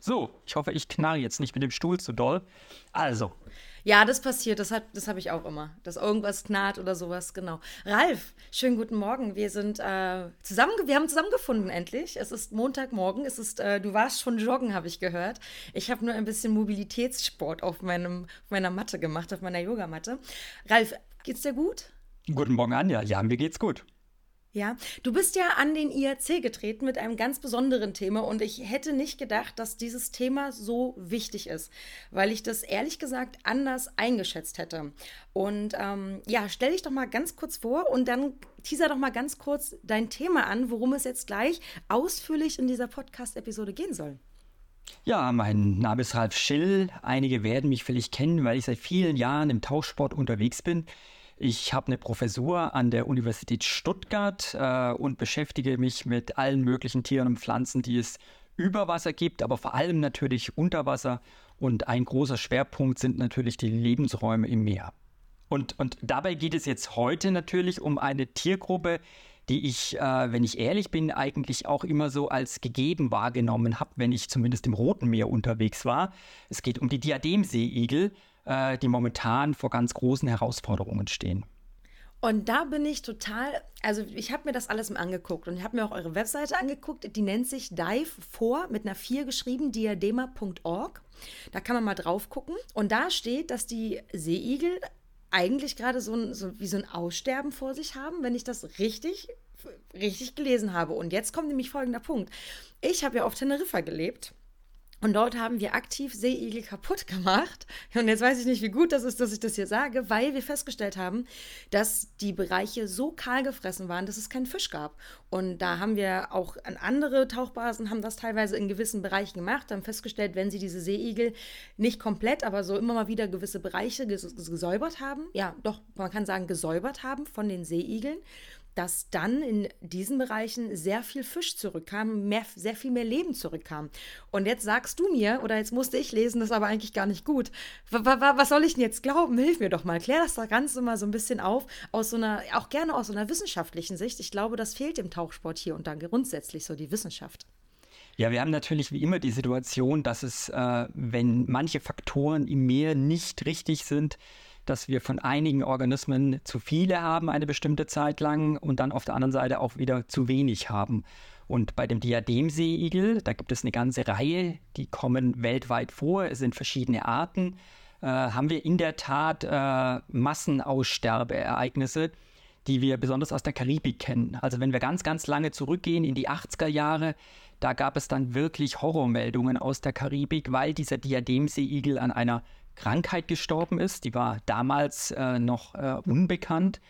So, ich hoffe, ich knarre jetzt nicht mit dem Stuhl zu doll. Also. Ja, das passiert, das, das habe ich auch immer, dass irgendwas knarrt oder sowas, genau. Ralf, schönen guten Morgen. Wir sind äh, zusammen, wir haben zusammengefunden endlich. Es ist Montagmorgen, es ist, äh, du warst schon joggen, habe ich gehört. Ich habe nur ein bisschen Mobilitätssport auf, meinem, auf meiner Matte gemacht, auf meiner Yogamatte. Ralf, geht's dir gut? Guten Morgen, Anja. Ja, mir geht's gut. Ja, du bist ja an den IRC getreten mit einem ganz besonderen Thema und ich hätte nicht gedacht, dass dieses Thema so wichtig ist, weil ich das ehrlich gesagt anders eingeschätzt hätte. Und ähm, ja, stell dich doch mal ganz kurz vor und dann teaser doch mal ganz kurz dein Thema an, worum es jetzt gleich ausführlich in dieser Podcast-Episode gehen soll. Ja, mein Name ist Ralf Schill. Einige werden mich vielleicht kennen, weil ich seit vielen Jahren im Tauchsport unterwegs bin. Ich habe eine Professur an der Universität Stuttgart äh, und beschäftige mich mit allen möglichen Tieren und Pflanzen, die es über Wasser gibt, aber vor allem natürlich unter Wasser. Und ein großer Schwerpunkt sind natürlich die Lebensräume im Meer. Und, und dabei geht es jetzt heute natürlich um eine Tiergruppe, die ich, äh, wenn ich ehrlich bin, eigentlich auch immer so als gegeben wahrgenommen habe, wenn ich zumindest im Roten Meer unterwegs war. Es geht um die Diademseeigel, äh, die momentan vor ganz großen Herausforderungen stehen. Und da bin ich total, also ich habe mir das alles mal angeguckt und ich habe mir auch eure Webseite angeguckt, die nennt sich Dive vor mit einer 4 geschrieben, diadema.org. Da kann man mal drauf gucken. Und da steht, dass die Seeigel eigentlich gerade so, ein, so wie so ein Aussterben vor sich haben, wenn ich das richtig, richtig gelesen habe. Und jetzt kommt nämlich folgender Punkt. Ich habe ja auf Teneriffa gelebt und dort haben wir aktiv Seeigel kaputt gemacht. Und jetzt weiß ich nicht, wie gut das ist, dass ich das hier sage, weil wir festgestellt haben, dass die Bereiche so kahl gefressen waren, dass es keinen Fisch gab. Und da haben wir auch an andere Tauchbasen haben das teilweise in gewissen Bereichen gemacht, haben festgestellt, wenn sie diese Seeigel nicht komplett, aber so immer mal wieder gewisse Bereiche gesäubert haben, ja, doch, man kann sagen, gesäubert haben von den Seeigeln, dass dann in diesen Bereichen sehr viel Fisch zurückkam, mehr, sehr viel mehr Leben zurückkam. Und jetzt sagst du mir, oder jetzt musste ich lesen, das ist aber eigentlich gar nicht gut. Was soll ich denn jetzt glauben? Hilf mir doch mal. Klär das da Ganze mal so ein bisschen auf, aus so einer, auch gerne aus so einer wissenschaftlichen Sicht. Ich glaube, das fehlt im Tauchsport hier und dann grundsätzlich so die Wissenschaft. Ja, wir haben natürlich wie immer die Situation, dass es, äh, wenn manche Faktoren im Meer nicht richtig sind, dass wir von einigen Organismen zu viele haben eine bestimmte Zeit lang und dann auf der anderen Seite auch wieder zu wenig haben. Und bei dem Diademseeigel, da gibt es eine ganze Reihe, die kommen weltweit vor, es sind verschiedene Arten, äh, haben wir in der Tat äh, Massenaussterbeereignisse, die wir besonders aus der Karibik kennen. Also wenn wir ganz, ganz lange zurückgehen in die 80er Jahre, da gab es dann wirklich Horrormeldungen aus der Karibik, weil dieser Diademseeigel an einer Krankheit gestorben ist. Die war damals äh, noch äh, unbekannt.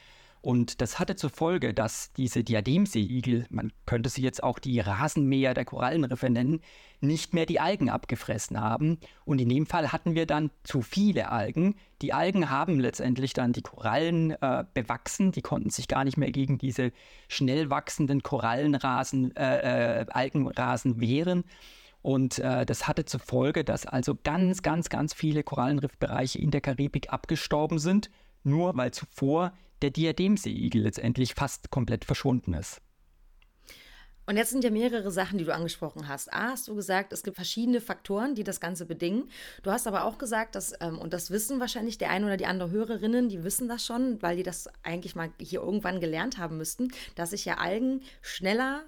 Und das hatte zur Folge, dass diese Diademseeigel, man könnte sie jetzt auch die Rasenmäher der Korallenriffe nennen, nicht mehr die Algen abgefressen haben. Und in dem Fall hatten wir dann zu viele Algen. Die Algen haben letztendlich dann die Korallen äh, bewachsen. Die konnten sich gar nicht mehr gegen diese schnell wachsenden Korallenrasen, äh, äh, Algenrasen wehren. Und äh, das hatte zur Folge, dass also ganz, ganz, ganz viele Korallenriffbereiche in der Karibik abgestorben sind, nur weil zuvor der Diademseeigel letztendlich fast komplett verschwunden ist. Und jetzt sind ja mehrere Sachen, die du angesprochen hast. A, hast du gesagt, es gibt verschiedene Faktoren, die das Ganze bedingen. Du hast aber auch gesagt, dass, ähm, und das wissen wahrscheinlich der eine oder die andere Hörerinnen, die wissen das schon, weil die das eigentlich mal hier irgendwann gelernt haben müssten, dass sich ja Algen schneller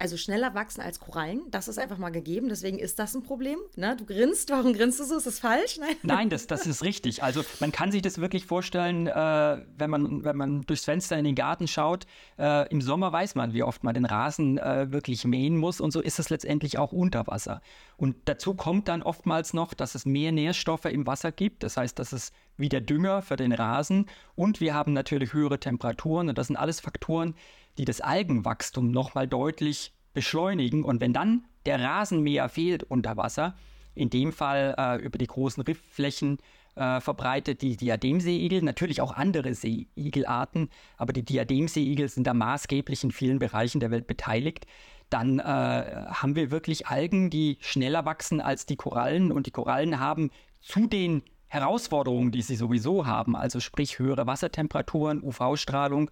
also schneller wachsen als Korallen. Das ist einfach mal gegeben. Deswegen ist das ein Problem. Ne? Du grinst. Warum grinst du so? Ist das falsch? Nein, Nein das, das ist richtig. Also man kann sich das wirklich vorstellen, äh, wenn, man, wenn man durchs Fenster in den Garten schaut. Äh, Im Sommer weiß man, wie oft man den Rasen äh, wirklich mähen muss. Und so ist es letztendlich auch unter Wasser. Und dazu kommt dann oftmals noch, dass es mehr Nährstoffe im Wasser gibt. Das heißt, dass es wieder Dünger für den Rasen. Und wir haben natürlich höhere Temperaturen. Und das sind alles Faktoren, die das Algenwachstum nochmal deutlich beschleunigen. Und wenn dann der Rasenmäher fehlt unter Wasser, in dem Fall äh, über die großen Riffflächen, äh, verbreitet, die Diademseeigel, natürlich auch andere Seeigelarten, aber die Diademseeigel sind da maßgeblich in vielen Bereichen der Welt beteiligt. Dann äh, haben wir wirklich Algen, die schneller wachsen als die Korallen und die Korallen haben zu den Herausforderungen, die sie sowieso haben, also sprich höhere Wassertemperaturen, UV-Strahlung,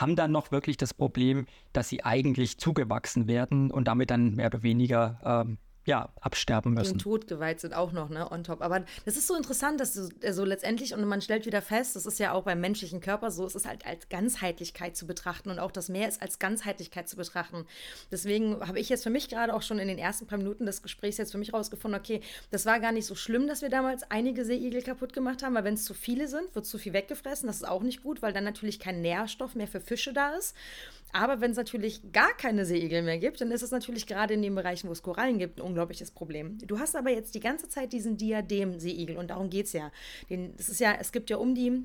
haben dann noch wirklich das Problem, dass sie eigentlich zugewachsen werden und damit dann mehr oder weniger ähm, ja, absterben müssen. Den Tod geweiht sind auch noch, ne, on top. Aber das ist so interessant, dass du also letztendlich, und man stellt wieder fest, das ist ja auch beim menschlichen Körper so, es ist halt als Ganzheitlichkeit zu betrachten und auch das Meer ist als Ganzheitlichkeit zu betrachten. Deswegen habe ich jetzt für mich gerade auch schon in den ersten paar Minuten des Gesprächs jetzt für mich rausgefunden, okay, das war gar nicht so schlimm, dass wir damals einige Seeigel kaputt gemacht haben, weil wenn es zu viele sind, wird zu viel weggefressen. Das ist auch nicht gut, weil dann natürlich kein Nährstoff mehr für Fische da ist. Aber wenn es natürlich gar keine Seeigel mehr gibt, dann ist es natürlich gerade in den Bereichen, wo es Korallen gibt, ein unglaubliches Problem. Du hast aber jetzt die ganze Zeit diesen Diadem-Seeigel und darum geht es ja. Den, das ist ja. Es gibt ja um die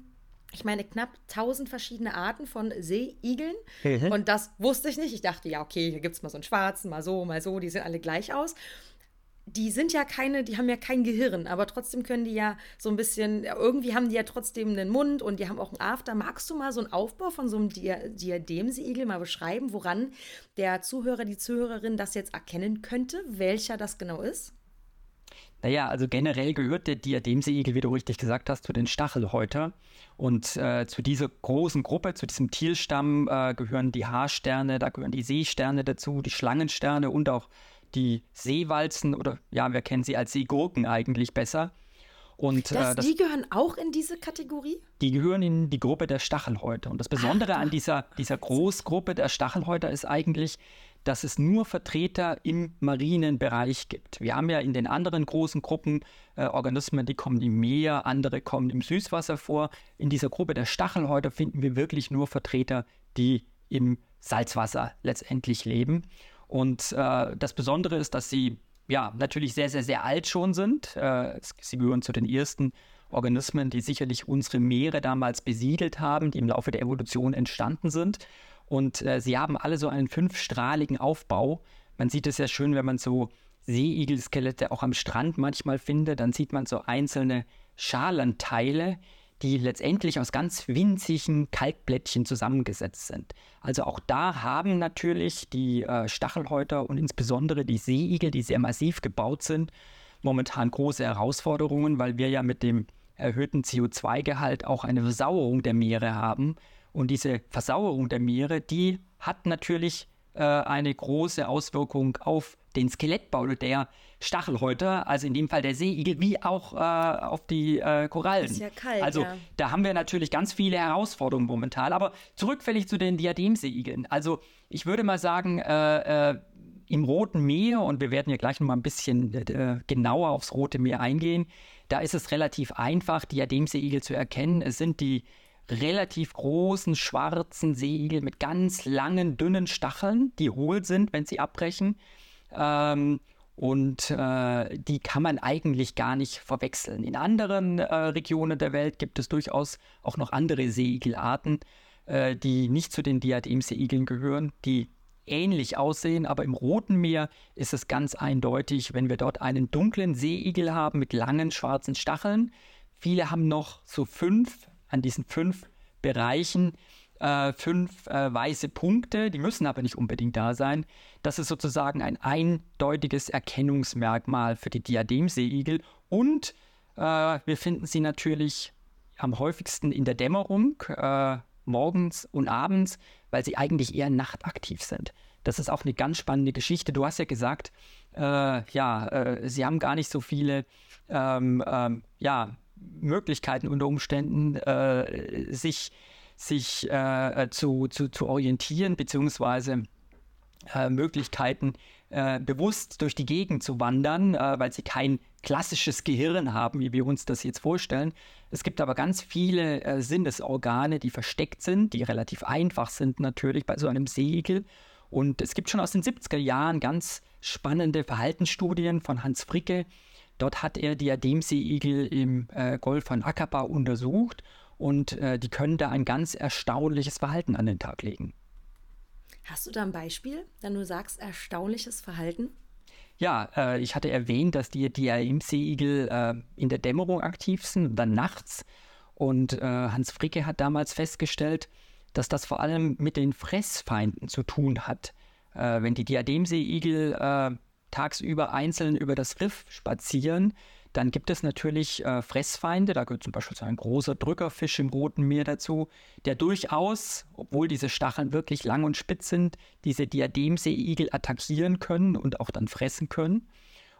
ich meine, knapp 1000 verschiedene Arten von Seeigeln. Mhm. Und das wusste ich nicht. Ich dachte, ja, okay, hier gibt es mal so einen schwarzen, mal so, mal so, die sehen alle gleich aus die sind ja keine, die haben ja kein Gehirn, aber trotzdem können die ja so ein bisschen, irgendwie haben die ja trotzdem einen Mund und die haben auch einen After. Magst du mal so einen Aufbau von so einem Diademseigel mal beschreiben, woran der Zuhörer, die Zuhörerin das jetzt erkennen könnte, welcher das genau ist? Naja, also generell gehört der Diademseeigel, wie du richtig gesagt hast, zu den Stachelhäuter. Und äh, zu dieser großen Gruppe, zu diesem Tierstamm äh, gehören die Haarsterne, da gehören die Seesterne dazu, die Schlangensterne und auch die Seewalzen oder ja, wir kennen sie als Seegurken eigentlich besser. Und, das, äh, das, die gehören auch in diese Kategorie? Die gehören in die Gruppe der Stachelhäuter. Und das Besondere Ach, an dieser, dieser Großgruppe der Stachelhäuter ist eigentlich, dass es nur Vertreter im marinen Bereich gibt. Wir haben ja in den anderen großen Gruppen äh, Organismen, die kommen im Meer, andere kommen im Süßwasser vor. In dieser Gruppe der Stachelhäuter finden wir wirklich nur Vertreter, die im Salzwasser letztendlich leben. Und äh, das Besondere ist, dass sie ja natürlich sehr, sehr, sehr alt schon sind. Äh, sie gehören zu den ersten Organismen, die sicherlich unsere Meere damals besiedelt haben, die im Laufe der Evolution entstanden sind. Und äh, sie haben alle so einen fünfstrahligen Aufbau. Man sieht es ja schön, wenn man so Seeigelskelette auch am Strand manchmal findet, dann sieht man so einzelne Schalenteile, die letztendlich aus ganz winzigen Kalkblättchen zusammengesetzt sind. Also auch da haben natürlich die äh, Stachelhäuter und insbesondere die Seeigel, die sehr massiv gebaut sind, momentan große Herausforderungen, weil wir ja mit dem erhöhten CO2-Gehalt auch eine Versauerung der Meere haben. Und diese Versauerung der Meere, die hat natürlich äh, eine große Auswirkung auf den Skelettbau der Stachelhäuter, also in dem Fall der Seeigel, wie auch äh, auf die äh, Korallen. Ist ja kalt, also ja. da haben wir natürlich ganz viele Herausforderungen momentan. Aber zurückfällig zu den Diademseeigeln. Also ich würde mal sagen, äh, äh, im Roten Meer, und wir werden ja gleich noch mal ein bisschen äh, genauer aufs Rote Meer eingehen, da ist es relativ einfach, Diademseeigel zu erkennen. Es sind die relativ großen schwarzen Seeigel mit ganz langen, dünnen Stacheln, die hohl sind, wenn sie abbrechen. Ähm, und äh, die kann man eigentlich gar nicht verwechseln. In anderen äh, Regionen der Welt gibt es durchaus auch noch andere Seeigelarten, äh, die nicht zu den Diademseeigeln gehören, die ähnlich aussehen, aber im Roten Meer ist es ganz eindeutig, wenn wir dort einen dunklen Seeigel haben mit langen schwarzen Stacheln. Viele haben noch so fünf an diesen fünf Bereichen äh, fünf äh, weiße Punkte, die müssen aber nicht unbedingt da sein. Das ist sozusagen ein eindeutiges Erkennungsmerkmal für die Diademseeigel und äh, wir finden sie natürlich am häufigsten in der Dämmerung, äh, morgens und abends, weil sie eigentlich eher nachtaktiv sind. Das ist auch eine ganz spannende Geschichte. Du hast ja gesagt, äh, ja, äh, sie haben gar nicht so viele ähm, ähm, ja, Möglichkeiten unter Umständen, äh, sich, sich äh, zu, zu, zu orientieren, beziehungsweise äh, Möglichkeiten, äh, bewusst durch die Gegend zu wandern, äh, weil sie kein klassisches Gehirn haben, wie wir uns das jetzt vorstellen. Es gibt aber ganz viele äh, Sinnesorgane, die versteckt sind, die relativ einfach sind natürlich bei so einem Segel. Und es gibt schon aus den 70er Jahren ganz spannende Verhaltensstudien von Hans Fricke, Dort hat er Diademseeigel im äh, Golf von Aqaba untersucht und äh, die können da ein ganz erstaunliches Verhalten an den Tag legen. Hast du da ein Beispiel, wenn du sagst erstaunliches Verhalten? Ja, äh, ich hatte erwähnt, dass die DRM-Seeigel äh, in der Dämmerung aktiv sind und dann nachts. Und äh, Hans Fricke hat damals festgestellt, dass das vor allem mit den Fressfeinden zu tun hat. Äh, wenn die Diademseeigel äh, tagsüber einzeln über das Riff spazieren, dann gibt es natürlich äh, Fressfeinde, da gehört zum Beispiel so ein großer Drückerfisch im Roten Meer dazu, der durchaus, obwohl diese Stacheln wirklich lang und spitz sind, diese Diademseeigel attackieren können und auch dann fressen können.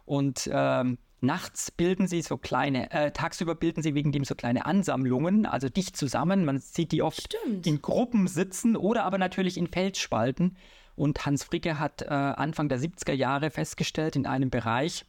Und ähm, nachts bilden sie so kleine, äh, tagsüber bilden sie wegen dem so kleine Ansammlungen, also dicht zusammen. Man sieht die oft Stimmt. in Gruppen sitzen oder aber natürlich in Felsspalten. Und Hans Fricke hat äh, Anfang der 70er Jahre festgestellt, in einem Bereich,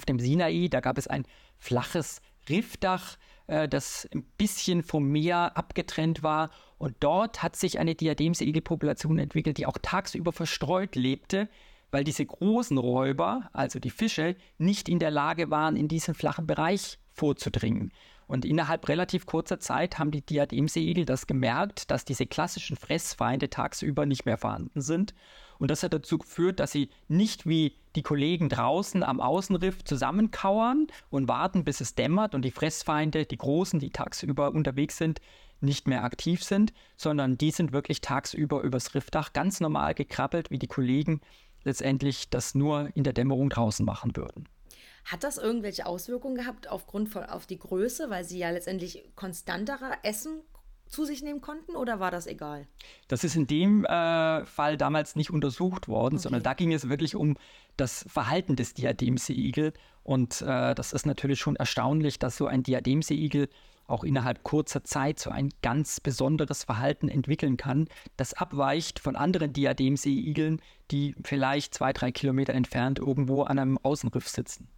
auf dem Sinai. Da gab es ein flaches Riffdach, äh, das ein bisschen vom Meer abgetrennt war. Und dort hat sich eine Diademseegelpopulation entwickelt, die auch tagsüber verstreut lebte, weil diese großen Räuber, also die Fische, nicht in der Lage waren, in diesen flachen Bereich vorzudringen. Und innerhalb relativ kurzer Zeit haben die Diademseeigel das gemerkt, dass diese klassischen Fressfeinde tagsüber nicht mehr vorhanden sind und das hat dazu geführt, dass sie nicht wie die Kollegen draußen am Außenriff zusammenkauern und warten, bis es dämmert und die Fressfeinde, die Großen, die tagsüber unterwegs sind, nicht mehr aktiv sind, sondern die sind wirklich tagsüber übers Riffdach ganz normal gekrabbelt, wie die Kollegen letztendlich das nur in der Dämmerung draußen machen würden. Hat das irgendwelche Auswirkungen gehabt aufgrund von auf die Größe, weil sie ja letztendlich konstanterer essen zu sich nehmen konnten oder war das egal? Das ist in dem äh, Fall damals nicht untersucht worden, okay. sondern da ging es wirklich um das Verhalten des Diademseeigel. Und äh, das ist natürlich schon erstaunlich, dass so ein Diademseeigel auch innerhalb kurzer Zeit so ein ganz besonderes Verhalten entwickeln kann, das abweicht von anderen Diademseeigeln, die vielleicht zwei, drei Kilometer entfernt irgendwo an einem Außenriff sitzen.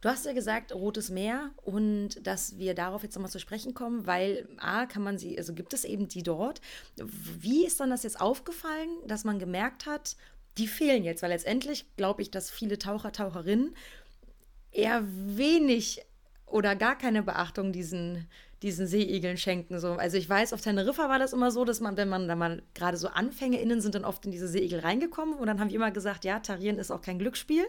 Du hast ja gesagt, Rotes Meer und dass wir darauf jetzt nochmal zu sprechen kommen, weil A, kann man sie, also gibt es eben die dort. Wie ist dann das jetzt aufgefallen, dass man gemerkt hat, die fehlen jetzt? Weil letztendlich glaube ich, dass viele Taucher, Taucherinnen eher wenig oder gar keine Beachtung diesen, diesen Seeigeln schenken. So. Also ich weiß, auf Teneriffa war das immer so, dass man, wenn man da mal gerade so AnfängerInnen sind, dann oft in diese Seeigel reingekommen und dann haben wir immer gesagt, ja, Tarieren ist auch kein Glücksspiel.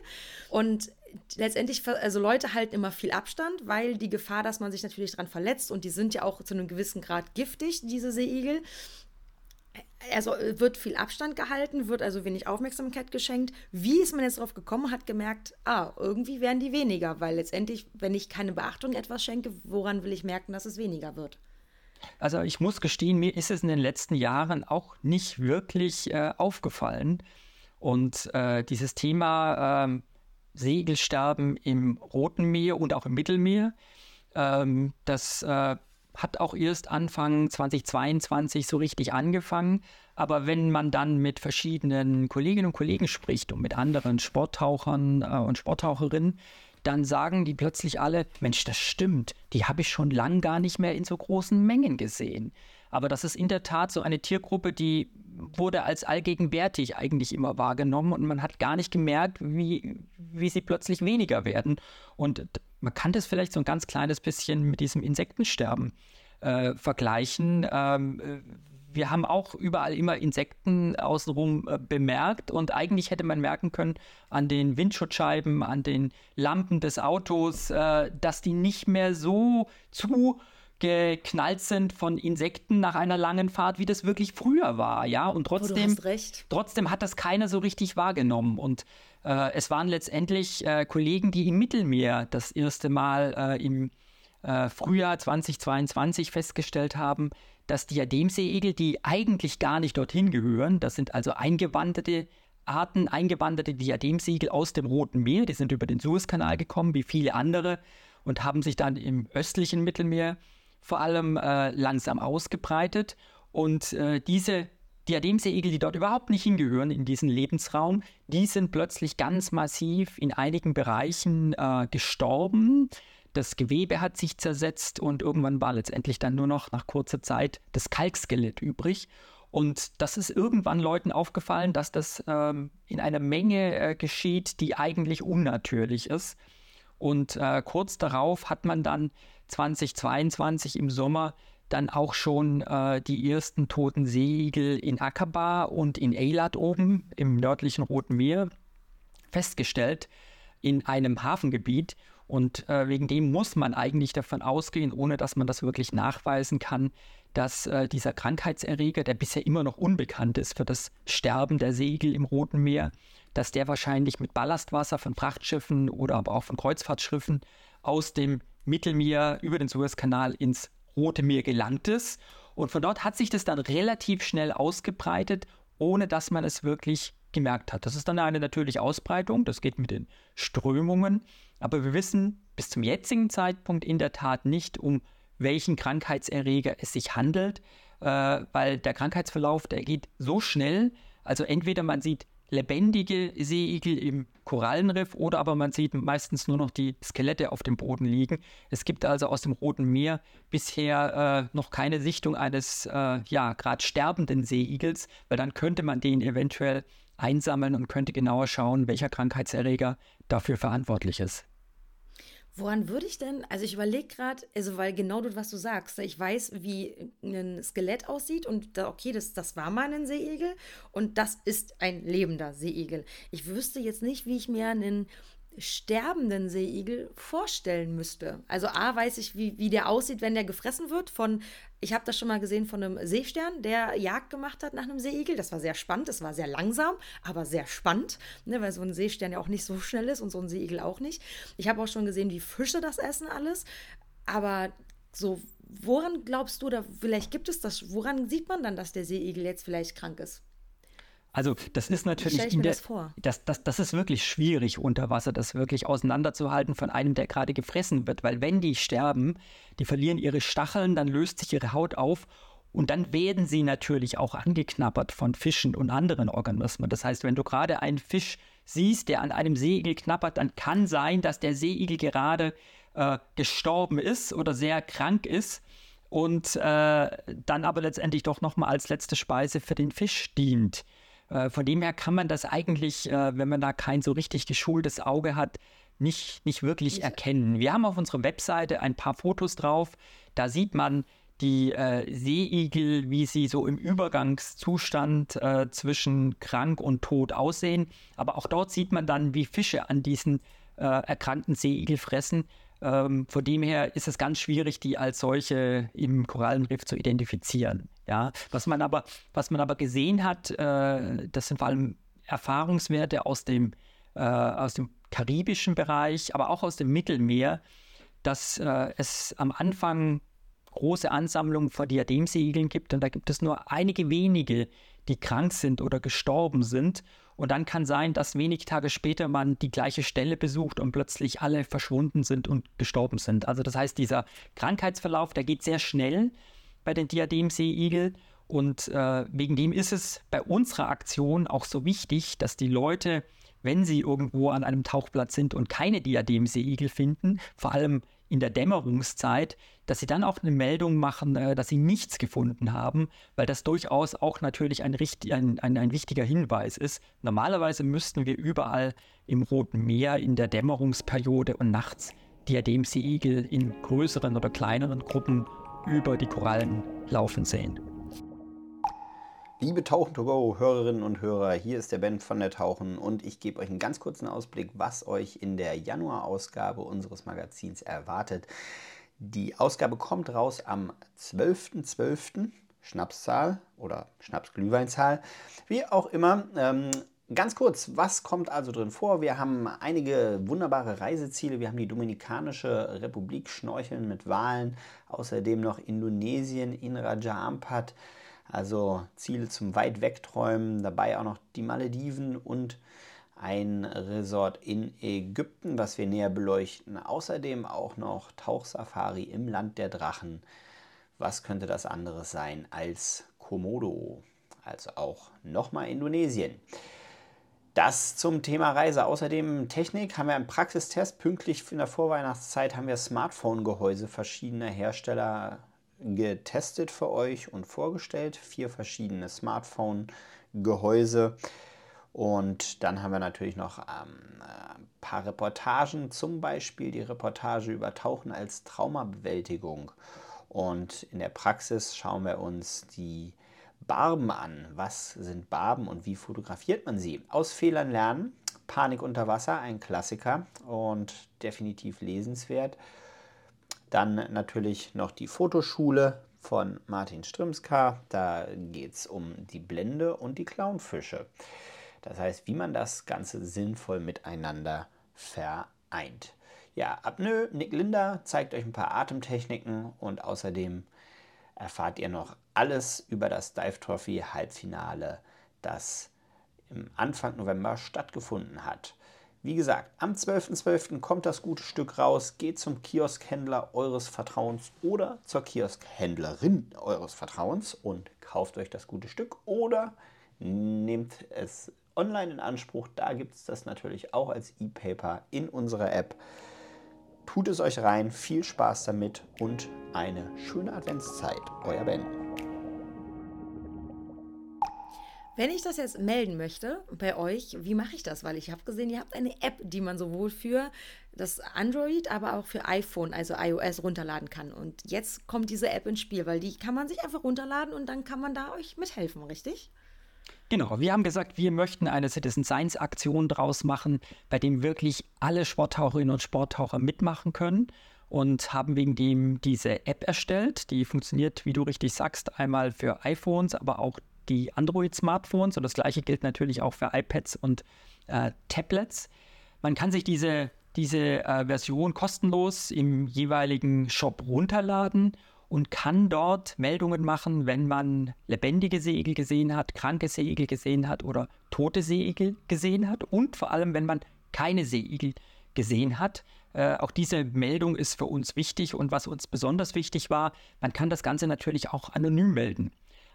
Und letztendlich, also Leute halten immer viel Abstand, weil die Gefahr, dass man sich natürlich dran verletzt und die sind ja auch zu einem gewissen Grad giftig, diese Seeigel. Also äh, wird viel Abstand gehalten, wird also wenig Aufmerksamkeit geschenkt. Wie ist man jetzt darauf gekommen, hat gemerkt, ah, irgendwie werden die weniger, weil letztendlich, wenn ich keine Beachtung etwas schenke, woran will ich merken, dass es weniger wird? Also ich muss gestehen, mir ist es in den letzten Jahren auch nicht wirklich äh, aufgefallen. Und äh, dieses Thema ähm, Segelsterben im Roten Meer und auch im Mittelmeer. Ähm, das äh, hat auch erst Anfang 2022 so richtig angefangen. Aber wenn man dann mit verschiedenen Kolleginnen und Kollegen spricht und mit anderen Sporttauchern äh, und Sporttaucherinnen, dann sagen die plötzlich alle, Mensch, das stimmt, die habe ich schon lang gar nicht mehr in so großen Mengen gesehen. Aber das ist in der Tat so eine Tiergruppe, die wurde als allgegenwärtig eigentlich immer wahrgenommen und man hat gar nicht gemerkt, wie, wie sie plötzlich weniger werden. Und man kann das vielleicht so ein ganz kleines bisschen mit diesem Insektensterben äh, vergleichen. Ähm, äh, wir haben auch überall immer Insekten außenrum äh, bemerkt und eigentlich hätte man merken können an den Windschutzscheiben, an den Lampen des Autos, äh, dass die nicht mehr so zu geknallt sind von Insekten nach einer langen Fahrt, wie das wirklich früher war, ja. Und trotzdem, oh, trotzdem hat das keiner so richtig wahrgenommen. Und äh, es waren letztendlich äh, Kollegen, die im Mittelmeer das erste Mal äh, im äh, Frühjahr 2022 festgestellt haben, dass Diademseeigel, die eigentlich gar nicht dorthin gehören, das sind also eingewanderte Arten, eingewanderte Diademseeigel aus dem Roten Meer, die sind über den Suezkanal gekommen, wie viele andere, und haben sich dann im östlichen Mittelmeer vor allem äh, langsam ausgebreitet. Und äh, diese Diademseeigel, die dort überhaupt nicht hingehören in diesen Lebensraum, die sind plötzlich ganz massiv in einigen Bereichen äh, gestorben. Das Gewebe hat sich zersetzt und irgendwann war letztendlich dann nur noch nach kurzer Zeit das Kalkskelett übrig. Und das ist irgendwann Leuten aufgefallen, dass das ähm, in einer Menge äh, geschieht, die eigentlich unnatürlich ist. Und äh, kurz darauf hat man dann 2022 im Sommer dann auch schon äh, die ersten toten Seeigel in Aqaba und in Eilat oben im nördlichen Roten Meer festgestellt in einem Hafengebiet. Und äh, wegen dem muss man eigentlich davon ausgehen, ohne dass man das wirklich nachweisen kann, dass äh, dieser Krankheitserreger, der bisher immer noch unbekannt ist für das Sterben der Segel im Roten Meer, dass der wahrscheinlich mit Ballastwasser von Frachtschiffen oder aber auch von Kreuzfahrtschiffen aus dem Mittelmeer über den Suezkanal ins Rote Meer gelangt ist. Und von dort hat sich das dann relativ schnell ausgebreitet, ohne dass man es wirklich gemerkt hat. Das ist dann eine natürliche Ausbreitung, das geht mit den Strömungen, aber wir wissen bis zum jetzigen Zeitpunkt in der Tat nicht, um welchen Krankheitserreger es sich handelt, äh, weil der Krankheitsverlauf, der geht so schnell, also entweder man sieht lebendige Seeigel im Korallenriff oder aber man sieht meistens nur noch die Skelette auf dem Boden liegen. Es gibt also aus dem Roten Meer bisher äh, noch keine Sichtung eines äh, ja gerade sterbenden Seeigels, weil dann könnte man den eventuell einsammeln und könnte genauer schauen, welcher Krankheitserreger dafür verantwortlich ist. Woran würde ich denn, also ich überlege gerade, also weil genau das, was du sagst, ich weiß, wie ein Skelett aussieht und da, okay, das, das war mal ein Seeigel und das ist ein lebender Seeigel. Ich wüsste jetzt nicht, wie ich mir einen sterbenden Seeigel vorstellen müsste. Also A, weiß ich, wie, wie der aussieht, wenn der gefressen wird von, ich habe das schon mal gesehen von einem Seestern, der Jagd gemacht hat nach einem Seeigel. Das war sehr spannend, das war sehr langsam, aber sehr spannend, ne, weil so ein Seestern ja auch nicht so schnell ist und so ein Seeigel auch nicht. Ich habe auch schon gesehen, wie Fische das essen alles, aber so, woran glaubst du, oder vielleicht gibt es das, woran sieht man dann, dass der Seeigel jetzt vielleicht krank ist? Also das ist natürlich in der, das, das, das, das ist wirklich schwierig unter Wasser, das wirklich auseinanderzuhalten von einem, der gerade gefressen wird, weil wenn die sterben, die verlieren ihre Stacheln, dann löst sich ihre Haut auf und dann werden sie natürlich auch angeknabbert von Fischen und anderen Organismen. Das heißt, wenn du gerade einen Fisch siehst, der an einem Seeigel knabbert, dann kann sein, dass der Seeigel gerade äh, gestorben ist oder sehr krank ist und äh, dann aber letztendlich doch nochmal als letzte Speise für den Fisch dient. Äh, von dem her kann man das eigentlich, äh, wenn man da kein so richtig geschultes Auge hat, nicht, nicht wirklich erkennen. Wir haben auf unserer Webseite ein paar Fotos drauf. Da sieht man die äh, Seeigel, wie sie so im Übergangszustand äh, zwischen krank und tot aussehen. Aber auch dort sieht man dann, wie Fische an diesen äh, erkrankten Seeigel fressen. Ähm, von dem her ist es ganz schwierig, die als solche im Korallenriff zu identifizieren. Ja, was man aber, was man aber gesehen hat, äh, das sind vor allem Erfahrungswerte aus dem, äh, aus dem karibischen Bereich, aber auch aus dem Mittelmeer, dass äh, es am Anfang große Ansammlungen von Diademseeigeln gibt und da gibt es nur einige wenige, die krank sind oder gestorben sind. Und dann kann sein, dass wenig Tage später man die gleiche Stelle besucht und plötzlich alle verschwunden sind und gestorben sind. Also das heißt, dieser Krankheitsverlauf, der geht sehr schnell bei den Diademseeigel. Und äh, wegen dem ist es bei unserer Aktion auch so wichtig, dass die Leute, wenn sie irgendwo an einem Tauchplatz sind und keine Diademseeigel finden, vor allem in der Dämmerungszeit, dass sie dann auch eine Meldung machen, äh, dass sie nichts gefunden haben, weil das durchaus auch natürlich ein, ein, ein, ein wichtiger Hinweis ist. Normalerweise müssten wir überall im Roten Meer in der Dämmerungsperiode und nachts Diademseeigel in größeren oder kleineren Gruppen über die Korallen laufen sehen. Liebe Tauchen to go Hörerinnen und Hörer, hier ist der Ben von der Tauchen und ich gebe euch einen ganz kurzen Ausblick, was euch in der Januarausgabe unseres Magazins erwartet. Die Ausgabe kommt raus am 12.12. .12. Schnapszahl oder Schnapsglühweinzahl, wie auch immer. Ähm, Ganz kurz, was kommt also drin vor? Wir haben einige wunderbare Reiseziele. Wir haben die Dominikanische Republik Schnorcheln mit Walen, außerdem noch Indonesien in Raja Ampat, also Ziele zum weit wegträumen, dabei auch noch die Malediven und ein Resort in Ägypten, was wir näher beleuchten. Außerdem auch noch Tauchsafari im Land der Drachen. Was könnte das anderes sein als Komodo? Also auch nochmal Indonesien. Das zum Thema Reise. Außerdem Technik haben wir einen Praxistest. Pünktlich in der Vorweihnachtszeit haben wir Smartphone-Gehäuse verschiedener Hersteller getestet für euch und vorgestellt. Vier verschiedene Smartphone-Gehäuse. Und dann haben wir natürlich noch ähm, ein paar Reportagen, zum Beispiel die Reportage über Tauchen als Traumabewältigung. Und in der Praxis schauen wir uns die Barben an. Was sind Barben und wie fotografiert man sie? Aus Fehlern lernen. Panik unter Wasser, ein Klassiker und definitiv lesenswert. Dann natürlich noch die Fotoschule von Martin Strimska. Da geht es um die Blende und die Clownfische. Das heißt, wie man das Ganze sinnvoll miteinander vereint. Ja, Apnoe, Nick Linder zeigt euch ein paar Atemtechniken und außerdem erfahrt ihr noch alles über das Dive Trophy Halbfinale, das im Anfang November stattgefunden hat. Wie gesagt, am 12.12. .12. kommt das gute Stück raus. Geht zum Kioskhändler eures Vertrauens oder zur Kioskhändlerin eures Vertrauens und kauft euch das gute Stück oder nehmt es online in Anspruch. Da gibt es das natürlich auch als E-Paper in unserer App. Tut es euch rein, viel Spaß damit und eine schöne Adventszeit. Euer Ben. Wenn ich das jetzt melden möchte bei euch, wie mache ich das? Weil ich habe gesehen, ihr habt eine App, die man sowohl für das Android, aber auch für iPhone, also iOS, runterladen kann. Und jetzt kommt diese App ins Spiel, weil die kann man sich einfach runterladen und dann kann man da euch mithelfen, richtig? Genau, wir haben gesagt, wir möchten eine Citizen Science Aktion draus machen, bei dem wirklich alle Sporttaucherinnen und Sporttaucher mitmachen können und haben wegen dem diese App erstellt. Die funktioniert, wie du richtig sagst, einmal für iPhones, aber auch die Android-Smartphones und das gleiche gilt natürlich auch für iPads und äh, Tablets. Man kann sich diese, diese äh, Version kostenlos im jeweiligen Shop runterladen und kann dort Meldungen machen, wenn man lebendige Seeigel gesehen hat, kranke Seeigel gesehen hat oder tote Seeigel gesehen hat und vor allem, wenn man keine Seeigel gesehen hat. Äh, auch diese Meldung ist für uns wichtig und was uns besonders wichtig war, man kann das Ganze natürlich auch anonym melden.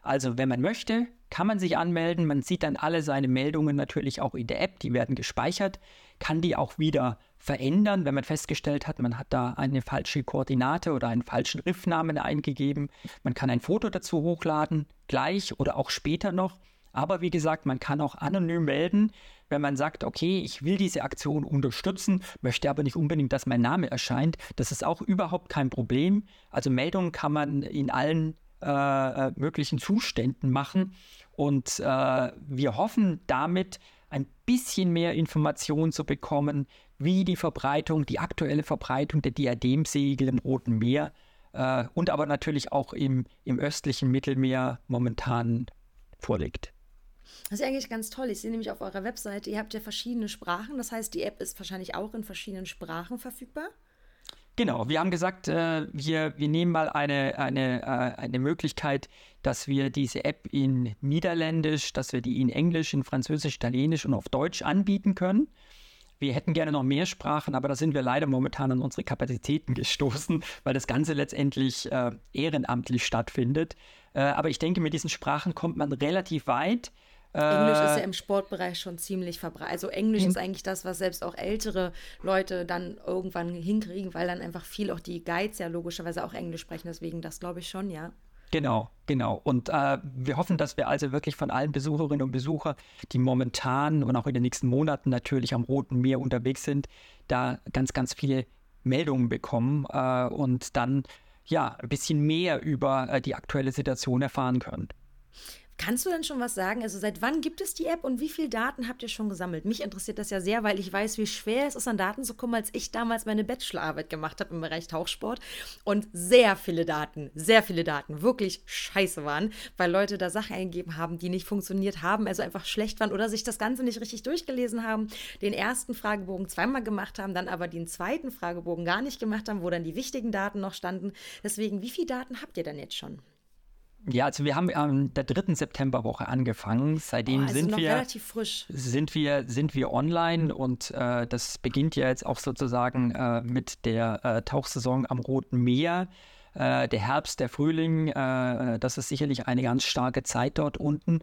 Also wenn man möchte, kann man sich anmelden. Man sieht dann alle seine Meldungen natürlich auch in der App. Die werden gespeichert, kann die auch wieder verändern, wenn man festgestellt hat, man hat da eine falsche Koordinate oder einen falschen Riffnamen eingegeben. Man kann ein Foto dazu hochladen, gleich oder auch später noch. Aber wie gesagt, man kann auch anonym melden, wenn man sagt, okay, ich will diese Aktion unterstützen, möchte aber nicht unbedingt, dass mein Name erscheint. Das ist auch überhaupt kein Problem. Also Meldungen kann man in allen äh, äh, möglichen Zuständen machen. Und äh, wir hoffen damit ein bisschen mehr Informationen zu bekommen, wie die Verbreitung, die aktuelle Verbreitung der Diademsegel im Roten Meer äh, und aber natürlich auch im, im östlichen Mittelmeer momentan vorliegt. Das ist eigentlich ganz toll. Ich sehe nämlich auf eurer Webseite, ihr habt ja verschiedene Sprachen. Das heißt, die App ist wahrscheinlich auch in verschiedenen Sprachen verfügbar. Genau, wir haben gesagt, äh, wir, wir nehmen mal eine, eine, äh, eine Möglichkeit, dass wir diese App in Niederländisch, dass wir die in Englisch, in Französisch, Italienisch und auf Deutsch anbieten können. Wir hätten gerne noch mehr Sprachen, aber da sind wir leider momentan an unsere Kapazitäten gestoßen, weil das Ganze letztendlich äh, ehrenamtlich stattfindet. Äh, aber ich denke, mit diesen Sprachen kommt man relativ weit. Englisch ist ja äh, im Sportbereich schon ziemlich verbreitet. Also Englisch ist eigentlich das, was selbst auch ältere Leute dann irgendwann hinkriegen, weil dann einfach viel auch die Guides ja logischerweise auch Englisch sprechen. Deswegen das glaube ich schon, ja. Genau, genau. Und äh, wir hoffen, dass wir also wirklich von allen Besucherinnen und Besuchern, die momentan und auch in den nächsten Monaten natürlich am Roten Meer unterwegs sind, da ganz, ganz viele Meldungen bekommen äh, und dann ja ein bisschen mehr über äh, die aktuelle Situation erfahren können. Kannst du denn schon was sagen? Also seit wann gibt es die App und wie viele Daten habt ihr schon gesammelt? Mich interessiert das ja sehr, weil ich weiß, wie schwer es ist, an Daten zu kommen, als ich damals meine Bachelorarbeit gemacht habe im Bereich Tauchsport. Und sehr viele Daten, sehr viele Daten wirklich scheiße waren, weil Leute da Sachen eingegeben haben, die nicht funktioniert haben, also einfach schlecht waren oder sich das Ganze nicht richtig durchgelesen haben, den ersten Fragebogen zweimal gemacht haben, dann aber den zweiten Fragebogen gar nicht gemacht haben, wo dann die wichtigen Daten noch standen. Deswegen, wie viele Daten habt ihr denn jetzt schon? Ja, also wir haben an der dritten Septemberwoche angefangen. Seitdem oh, also sind wir relativ frisch. Sind wir sind wir online und äh, das beginnt ja jetzt auch sozusagen äh, mit der äh, Tauchsaison am Roten Meer. Äh, der Herbst, der Frühling, äh, das ist sicherlich eine ganz starke Zeit dort unten.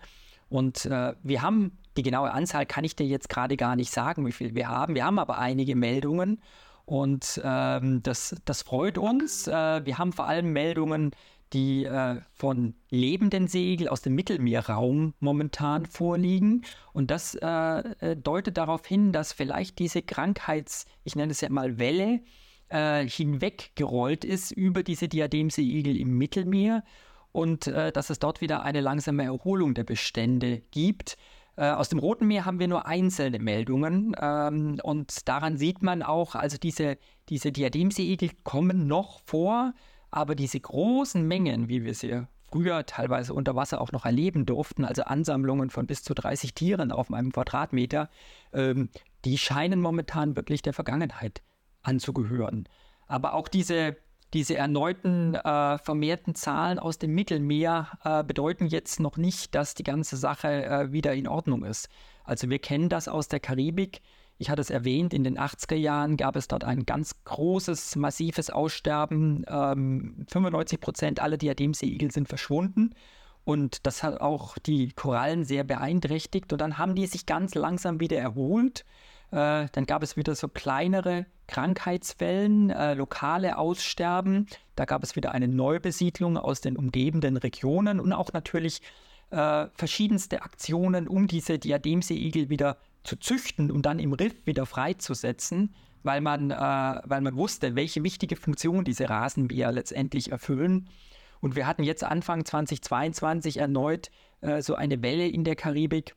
Und äh, wir haben die genaue Anzahl kann ich dir jetzt gerade gar nicht sagen, wie viel wir haben. Wir haben aber einige Meldungen und ähm, das, das freut uns. wir haben vor allem Meldungen die äh, von lebenden Segel aus dem Mittelmeerraum momentan vorliegen. Und das äh, äh, deutet darauf hin, dass vielleicht diese Krankheits, ich nenne es ja mal Welle, äh, hinweggerollt ist über diese Diademseeigel im Mittelmeer und äh, dass es dort wieder eine langsame Erholung der Bestände gibt. Äh, aus dem Roten Meer haben wir nur einzelne Meldungen ähm, und daran sieht man auch, also diese, diese Diademseeigel kommen noch vor, aber diese großen Mengen, wie wir sie früher teilweise unter Wasser auch noch erleben durften, also Ansammlungen von bis zu 30 Tieren auf einem Quadratmeter, ähm, die scheinen momentan wirklich der Vergangenheit anzugehören. Aber auch diese, diese erneuten äh, vermehrten Zahlen aus dem Mittelmeer äh, bedeuten jetzt noch nicht, dass die ganze Sache äh, wieder in Ordnung ist. Also wir kennen das aus der Karibik. Ich hatte es erwähnt, in den 80er Jahren gab es dort ein ganz großes, massives Aussterben. Ähm, 95 Prozent aller Diademseeigel sind verschwunden. Und das hat auch die Korallen sehr beeinträchtigt. Und dann haben die sich ganz langsam wieder erholt. Äh, dann gab es wieder so kleinere Krankheitswellen, äh, lokale Aussterben. Da gab es wieder eine Neubesiedlung aus den umgebenden Regionen und auch natürlich äh, verschiedenste Aktionen, um diese Diademseeigel wieder zu züchten und dann im Riff wieder freizusetzen, weil man, äh, weil man wusste, welche wichtige Funktion diese Rasenmäher letztendlich erfüllen. Und wir hatten jetzt Anfang 2022 erneut äh, so eine Welle in der Karibik.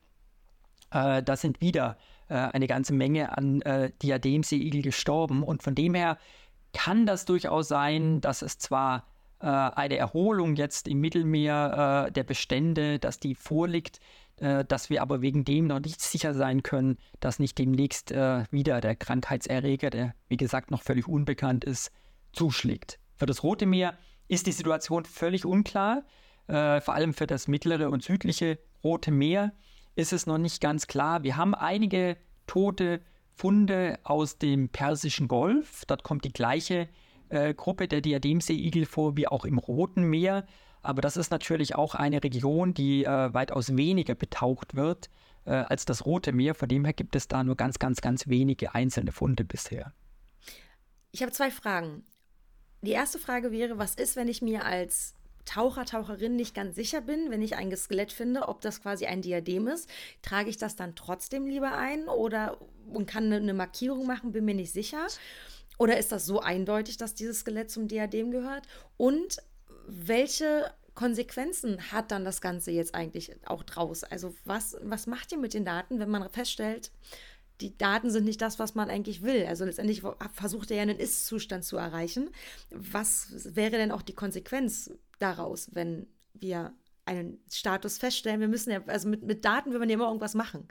Äh, da sind wieder äh, eine ganze Menge an äh, Diademseeigel gestorben. Und von dem her kann das durchaus sein, dass es zwar äh, eine Erholung jetzt im Mittelmeer äh, der Bestände, dass die vorliegt, äh, dass wir aber wegen dem noch nicht sicher sein können, dass nicht demnächst äh, wieder der Krankheitserreger, der wie gesagt noch völlig unbekannt ist, zuschlägt. Für das Rote Meer ist die Situation völlig unklar. Äh, vor allem für das mittlere und südliche Rote Meer ist es noch nicht ganz klar. Wir haben einige tote Funde aus dem Persischen Golf. Dort kommt die gleiche äh, Gruppe der Diademseeigel vor wie auch im Roten Meer. Aber das ist natürlich auch eine Region, die äh, weitaus weniger betaucht wird äh, als das Rote Meer. Von dem her gibt es da nur ganz, ganz, ganz wenige einzelne Funde bisher. Ich habe zwei Fragen. Die erste Frage wäre, was ist, wenn ich mir als Taucher, Taucherin nicht ganz sicher bin, wenn ich ein Skelett finde, ob das quasi ein Diadem ist, trage ich das dann trotzdem lieber ein oder und kann eine Markierung machen, bin mir nicht sicher. Oder ist das so eindeutig, dass dieses Skelett zum Diadem gehört? Und welche Konsequenzen hat dann das Ganze jetzt eigentlich auch draus? Also was, was macht ihr mit den Daten, wenn man feststellt, die Daten sind nicht das, was man eigentlich will. Also letztendlich versucht er ja einen Ist-Zustand zu erreichen. Was wäre denn auch die Konsequenz daraus, wenn wir einen Status feststellen? Wir müssen ja, also mit, mit Daten will man ja immer irgendwas machen.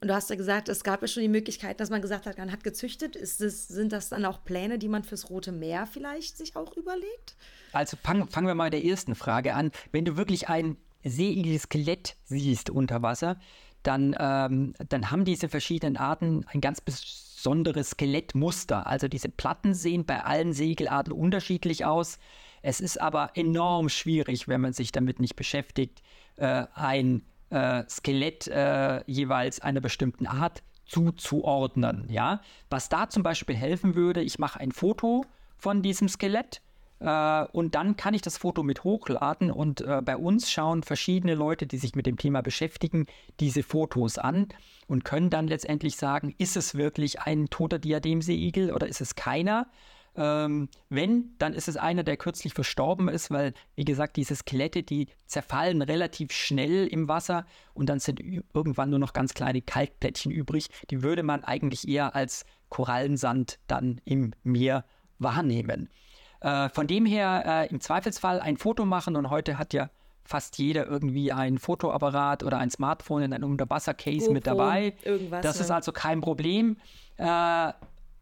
Und du hast ja gesagt, es gab ja schon die Möglichkeit, dass man gesagt hat, man hat gezüchtet. Ist das, sind das dann auch Pläne, die man fürs Rote Meer vielleicht sich auch überlegt? Also fangen fang wir mal mit der ersten Frage an. Wenn du wirklich ein Seeigel-Skelett siehst unter Wasser, dann, ähm, dann haben diese verschiedenen Arten ein ganz besonderes Skelettmuster. Also diese Platten sehen bei allen Segelarten unterschiedlich aus. Es ist aber enorm schwierig, wenn man sich damit nicht beschäftigt, äh, ein äh, Skelett äh, jeweils einer bestimmten Art zuzuordnen. Ja? Was da zum Beispiel helfen würde, ich mache ein Foto von diesem Skelett äh, und dann kann ich das Foto mit hochladen und äh, bei uns schauen verschiedene Leute, die sich mit dem Thema beschäftigen, diese Fotos an und können dann letztendlich sagen, ist es wirklich ein toter Diademseeigel oder ist es keiner? Ähm, wenn, dann ist es einer, der kürzlich verstorben ist, weil, wie gesagt, diese Skelette, die zerfallen relativ schnell im Wasser und dann sind irgendwann nur noch ganz kleine Kalkplättchen übrig. Die würde man eigentlich eher als Korallensand dann im Meer wahrnehmen. Äh, von dem her äh, im Zweifelsfall ein Foto machen und heute hat ja fast jeder irgendwie ein Fotoapparat oder ein Smartphone in einem Unterwasser-Case mit dabei. Das ist also kein Problem. Äh,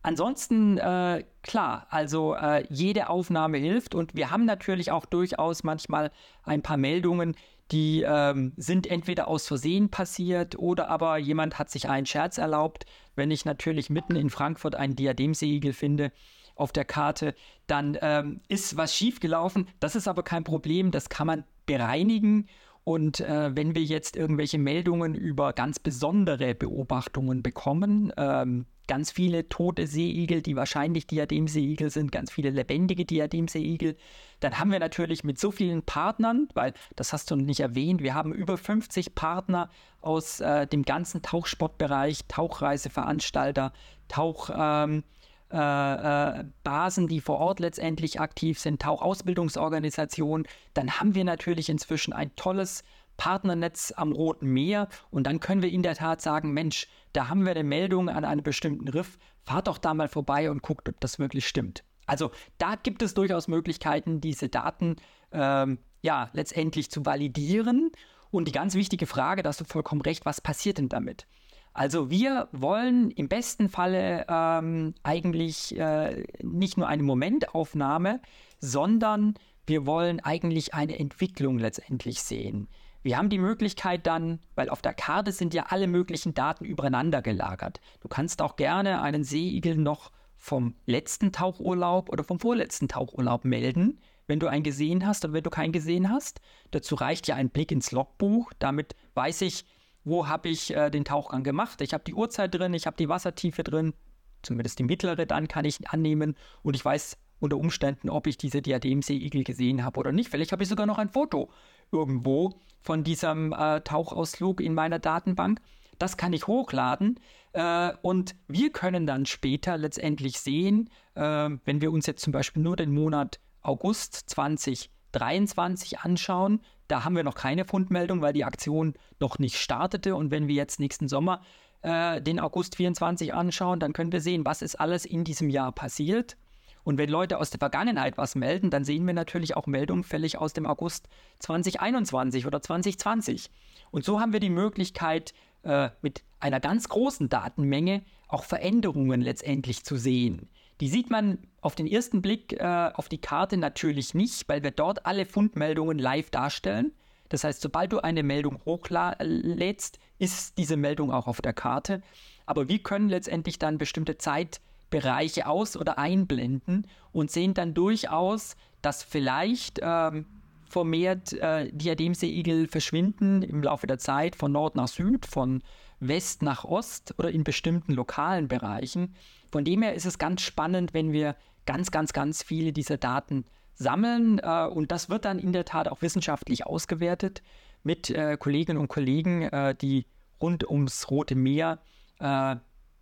ansonsten, äh, klar, also äh, jede Aufnahme hilft und wir haben natürlich auch durchaus manchmal ein paar Meldungen, die ähm, sind entweder aus Versehen passiert oder aber jemand hat sich einen Scherz erlaubt. Wenn ich natürlich mitten in Frankfurt einen Diademseeigel finde, auf der Karte, dann ähm, ist was schiefgelaufen. Das ist aber kein Problem, das kann man bereinigen. Und äh, wenn wir jetzt irgendwelche Meldungen über ganz besondere Beobachtungen bekommen, ähm, ganz viele tote Seeigel, die wahrscheinlich Diademseeigel sind, ganz viele lebendige Diademseeigel, dann haben wir natürlich mit so vielen Partnern, weil das hast du nicht erwähnt, wir haben über 50 Partner aus äh, dem ganzen Tauchsportbereich, Tauchreiseveranstalter, Tauch... Ähm, äh, äh, Basen, die vor Ort letztendlich aktiv sind, Tauchausbildungsorganisationen, dann haben wir natürlich inzwischen ein tolles Partnernetz am Roten Meer und dann können wir in der Tat sagen, Mensch, da haben wir eine Meldung an einem bestimmten Riff, fahrt doch da mal vorbei und guckt, ob das wirklich stimmt. Also da gibt es durchaus Möglichkeiten, diese Daten ähm, ja letztendlich zu validieren. Und die ganz wichtige Frage, da hast du vollkommen recht, was passiert denn damit? Also wir wollen im besten Falle ähm, eigentlich äh, nicht nur eine Momentaufnahme, sondern wir wollen eigentlich eine Entwicklung letztendlich sehen. Wir haben die Möglichkeit dann, weil auf der Karte sind ja alle möglichen Daten übereinander gelagert. Du kannst auch gerne einen Seeigel noch vom letzten Tauchurlaub oder vom vorletzten Tauchurlaub melden, wenn du einen gesehen hast oder wenn du keinen gesehen hast. Dazu reicht ja ein Blick ins Logbuch. Damit weiß ich, wo habe ich äh, den Tauchgang gemacht. Ich habe die Uhrzeit drin, ich habe die Wassertiefe drin, zumindest die mittlere dann kann ich annehmen und ich weiß unter Umständen, ob ich diese Diademseeigel gesehen habe oder nicht. Vielleicht habe ich sogar noch ein Foto irgendwo von diesem äh, Tauchausflug in meiner Datenbank. Das kann ich hochladen äh, und wir können dann später letztendlich sehen, äh, wenn wir uns jetzt zum Beispiel nur den Monat August 2023 anschauen, da haben wir noch keine Fundmeldung, weil die Aktion noch nicht startete. Und wenn wir jetzt nächsten Sommer äh, den August 24 anschauen, dann können wir sehen, was ist alles in diesem Jahr passiert. Und wenn Leute aus der Vergangenheit was melden, dann sehen wir natürlich auch Meldungen fällig aus dem August 2021 oder 2020. Und so haben wir die Möglichkeit, äh, mit einer ganz großen Datenmenge auch Veränderungen letztendlich zu sehen. Die sieht man auf den ersten Blick äh, auf die Karte natürlich nicht, weil wir dort alle Fundmeldungen live darstellen. Das heißt, sobald du eine Meldung hochlädst, ist diese Meldung auch auf der Karte. Aber wir können letztendlich dann bestimmte Zeitbereiche aus- oder einblenden und sehen dann durchaus, dass vielleicht ähm, vermehrt äh, Diademseeigel verschwinden im Laufe der Zeit von Nord nach Süd, von West nach Ost oder in bestimmten lokalen Bereichen. Von dem her ist es ganz spannend, wenn wir ganz, ganz, ganz viele dieser Daten sammeln. Äh, und das wird dann in der Tat auch wissenschaftlich ausgewertet mit äh, Kolleginnen und Kollegen, äh, die rund ums Rote Meer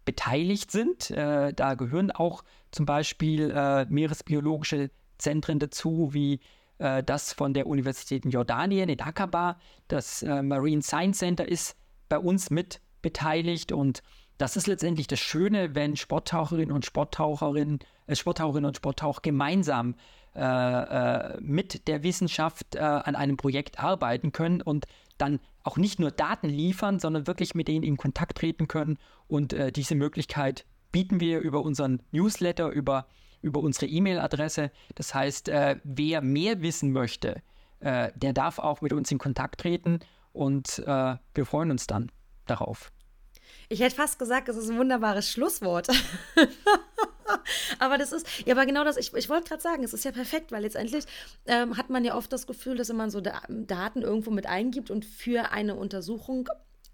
beteiligt sind. Da gehören auch zum Beispiel meeresbiologische Zentren dazu, wie das von der Universität in Jordanien in Aqaba. Das Marine Science Center ist bei uns mit beteiligt und das ist letztendlich das Schöne, wenn Sporttaucherinnen und Sporttaucherinnen, äh, Sporttaucherinnen und Sporttaucher gemeinsam äh, äh, mit der Wissenschaft äh, an einem Projekt arbeiten können und dann auch nicht nur Daten liefern, sondern wirklich mit denen in Kontakt treten können. Und äh, diese Möglichkeit bieten wir über unseren Newsletter, über, über unsere E-Mail-Adresse. Das heißt, äh, wer mehr wissen möchte, der darf auch mit uns in Kontakt treten und wir freuen uns dann darauf. Ich hätte fast gesagt, es ist ein wunderbares Schlusswort. aber das ist, ja, aber genau das, ich, ich wollte gerade sagen, es ist ja perfekt, weil letztendlich ähm, hat man ja oft das Gefühl, dass wenn man so da Daten irgendwo mit eingibt und für eine Untersuchung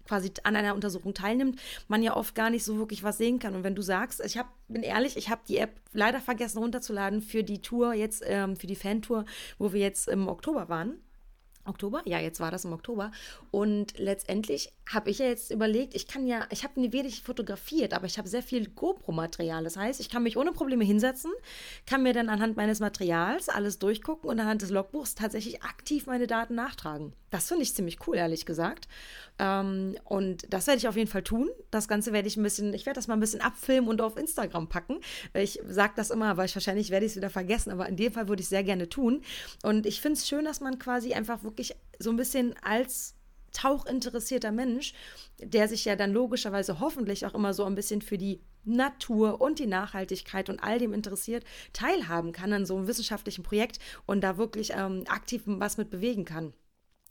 quasi an einer Untersuchung teilnimmt, man ja oft gar nicht so wirklich was sehen kann. Und wenn du sagst, ich hab, bin ehrlich, ich habe die App leider vergessen runterzuladen für die Tour jetzt, ähm, für die Fantour, wo wir jetzt im Oktober waren. Oktober? Ja, jetzt war das im Oktober. Und letztendlich habe ich ja jetzt überlegt, ich kann ja, ich habe nie wenig fotografiert, aber ich habe sehr viel GoPro-Material. Das heißt, ich kann mich ohne Probleme hinsetzen, kann mir dann anhand meines Materials alles durchgucken und anhand des Logbuchs tatsächlich aktiv meine Daten nachtragen. Das finde ich ziemlich cool, ehrlich gesagt. Ähm, und das werde ich auf jeden Fall tun. Das Ganze werde ich ein bisschen, ich werde das mal ein bisschen abfilmen und auf Instagram packen. Ich sage das immer, weil ich wahrscheinlich werde ich es wieder vergessen, aber in dem Fall würde ich es sehr gerne tun. Und ich finde es schön, dass man quasi einfach wirklich so ein bisschen als tauchinteressierter Mensch, der sich ja dann logischerweise hoffentlich auch immer so ein bisschen für die Natur und die Nachhaltigkeit und all dem interessiert, teilhaben kann an so einem wissenschaftlichen Projekt und da wirklich ähm, aktiv was mit bewegen kann.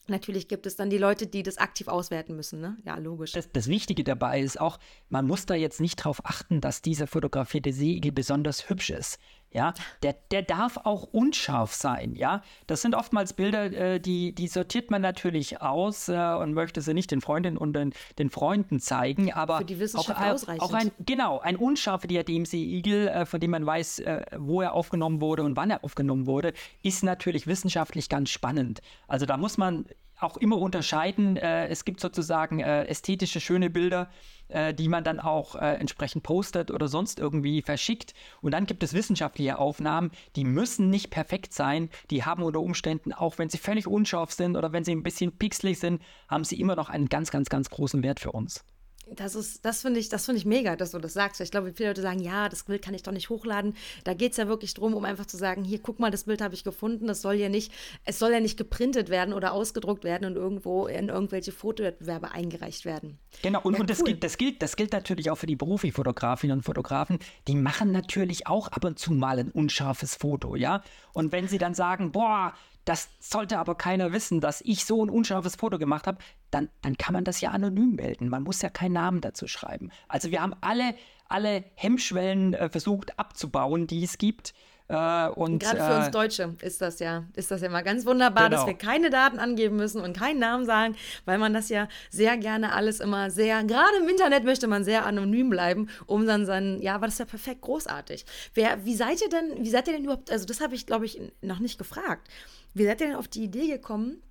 Natürlich gibt es dann die Leute, die das aktiv auswerten müssen, ne? Ja, logisch. Das, das, Wichtige dabei ist auch, man muss da jetzt nicht darauf achten, dass dieser fotografierte Segel besonders hübsch ist. Ja, der, der darf auch unscharf sein, ja. Das sind oftmals Bilder, äh, die, die sortiert man natürlich aus äh, und möchte sie nicht den Freundinnen und den, den Freunden zeigen, aber Für die Wissenschaft auch, ausreichend. auch ein, genau, ein unscharfer Diademseeigel, äh, von dem man weiß, äh, wo er aufgenommen wurde und wann er aufgenommen wurde, ist natürlich wissenschaftlich ganz spannend. Also da muss man auch immer unterscheiden. Äh, es gibt sozusagen äh, ästhetische, schöne Bilder, äh, die man dann auch entsprechend postet oder sonst irgendwie verschickt. Und dann gibt es wissenschaftliche Aufnahmen, die müssen nicht perfekt sein. Die haben unter Umständen, auch wenn sie völlig unscharf sind oder wenn sie ein bisschen pixelig sind, haben sie immer noch einen ganz, ganz, ganz großen Wert für uns. Das ist, das finde ich, das finde ich mega, dass du das sagst. Ich glaube, viele Leute sagen, ja, das Bild kann ich doch nicht hochladen. Da geht es ja wirklich darum, um einfach zu sagen, hier, guck mal, das Bild habe ich gefunden. Das soll ja nicht, es soll ja nicht geprintet werden oder ausgedruckt werden und irgendwo in irgendwelche Fotowettbewerbe eingereicht werden. Genau, und, ja, und das, gilt, das, gilt, das gilt natürlich auch für die Profifotografinnen und Fotografen. Die machen natürlich auch ab und zu mal ein unscharfes Foto, ja. Und wenn sie dann sagen, boah, das sollte aber keiner wissen, dass ich so ein unscharfes Foto gemacht habe. Dann, dann kann man das ja anonym melden. Man muss ja keinen Namen dazu schreiben. Also wir haben alle, alle Hemmschwellen äh, versucht abzubauen, die es gibt. Äh, und, Gerade für uns äh, Deutsche ist das ja, ist das ja mal ganz wunderbar, genau. dass wir keine Daten angeben müssen und keinen Namen sagen, weil man das ja sehr gerne alles immer sehr, gerade im Internet möchte man sehr anonym bleiben, um dann sein, ja, war das ja perfekt großartig. Wer, wie seid ihr denn, wie seid ihr denn überhaupt, also das habe ich, glaube ich, noch nicht gefragt. Wie seid ihr denn auf die Idee gekommen,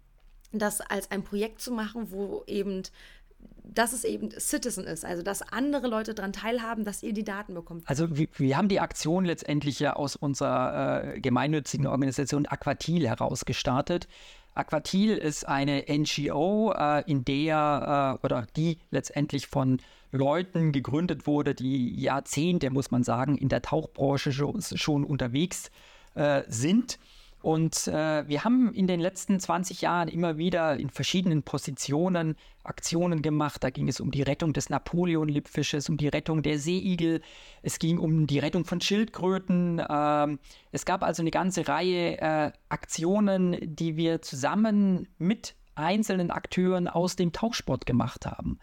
das als ein Projekt zu machen, wo eben dass es eben Citizen ist, also dass andere Leute daran teilhaben, dass ihr die Daten bekommt. Also wir, wir haben die Aktion letztendlich ja aus unserer äh, gemeinnützigen Organisation Aquatil heraus gestartet. Aquatil ist eine NGO, äh, in der äh, oder die letztendlich von Leuten gegründet wurde, die Jahrzehnte, muss man sagen, in der Tauchbranche schon, schon unterwegs äh, sind und äh, wir haben in den letzten 20 Jahren immer wieder in verschiedenen Positionen Aktionen gemacht. Da ging es um die Rettung des Napoleon-Lippfisches, um die Rettung der Seeigel. Es ging um die Rettung von Schildkröten. Ähm, es gab also eine ganze Reihe äh, Aktionen, die wir zusammen mit einzelnen Akteuren aus dem Tauchsport gemacht haben.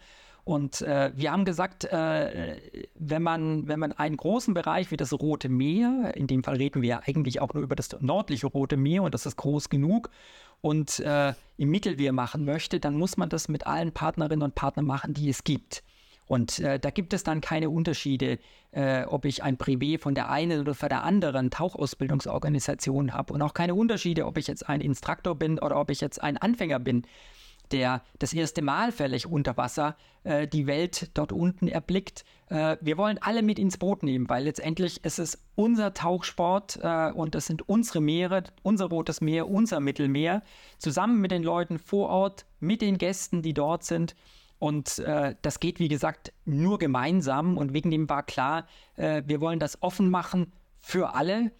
Und äh, wir haben gesagt, äh, wenn, man, wenn man einen großen Bereich wie das Rote Meer, in dem Fall reden wir ja eigentlich auch nur über das nördliche Rote Meer und das ist groß genug, und äh, im Mittelmeer machen möchte, dann muss man das mit allen Partnerinnen und Partnern machen, die es gibt. Und äh, da gibt es dann keine Unterschiede, äh, ob ich ein Privé von der einen oder von der anderen Tauchausbildungsorganisation habe und auch keine Unterschiede, ob ich jetzt ein Instruktor bin oder ob ich jetzt ein Anfänger bin der das erste Mal völlig unter Wasser äh, die Welt dort unten erblickt. Äh, wir wollen alle mit ins Boot nehmen, weil letztendlich ist es unser Tauchsport äh, und das sind unsere Meere, unser Rotes Meer, unser Mittelmeer, zusammen mit den Leuten vor Ort, mit den Gästen, die dort sind. Und äh, das geht, wie gesagt, nur gemeinsam. Und wegen dem war klar, äh, wir wollen das offen machen für alle.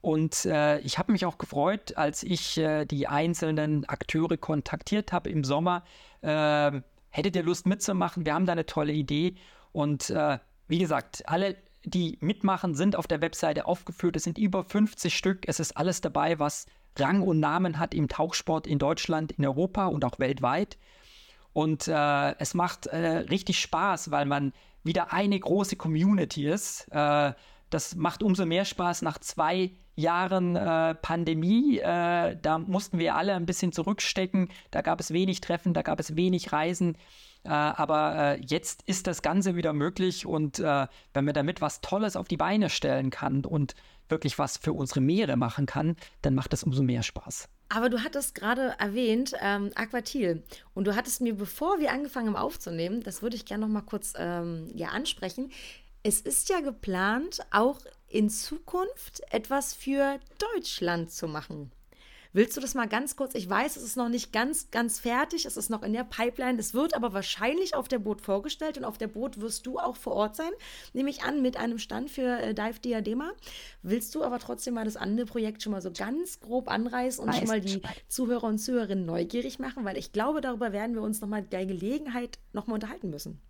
Und äh, ich habe mich auch gefreut, als ich äh, die einzelnen Akteure kontaktiert habe im Sommer. Äh, hättet ihr Lust mitzumachen? Wir haben da eine tolle Idee. Und äh, wie gesagt, alle, die mitmachen, sind auf der Webseite aufgeführt. Es sind über 50 Stück. Es ist alles dabei, was Rang und Namen hat im Tauchsport in Deutschland, in Europa und auch weltweit. Und äh, es macht äh, richtig Spaß, weil man wieder eine große Community ist. das macht umso mehr Spaß nach zwei Jahren äh, Pandemie. Äh, da mussten wir alle ein bisschen zurückstecken. Da gab es wenig Treffen, da gab es wenig Reisen. Äh, aber äh, jetzt ist das Ganze wieder möglich und äh, wenn man damit was Tolles auf die Beine stellen kann und wirklich was für unsere Meere machen kann, dann macht das umso mehr Spaß. Aber du hattest gerade erwähnt ähm, Aquatil und du hattest mir, bevor wir angefangen haben aufzunehmen, das würde ich gerne noch mal kurz ähm, ja, ansprechen. Es ist ja geplant, auch in Zukunft etwas für Deutschland zu machen. Willst du das mal ganz kurz? Ich weiß, es ist noch nicht ganz, ganz fertig. Es ist noch in der Pipeline. Es wird aber wahrscheinlich auf der Boot vorgestellt und auf der Boot wirst du auch vor Ort sein. Nehme ich an, mit einem Stand für äh, Dive Diadema. Willst du aber trotzdem mal das andere Projekt schon mal so ganz grob anreißen und schon mal die Zuhörer und Zuhörerinnen neugierig machen? Weil ich glaube, darüber werden wir uns nochmal bei Gelegenheit nochmal unterhalten müssen.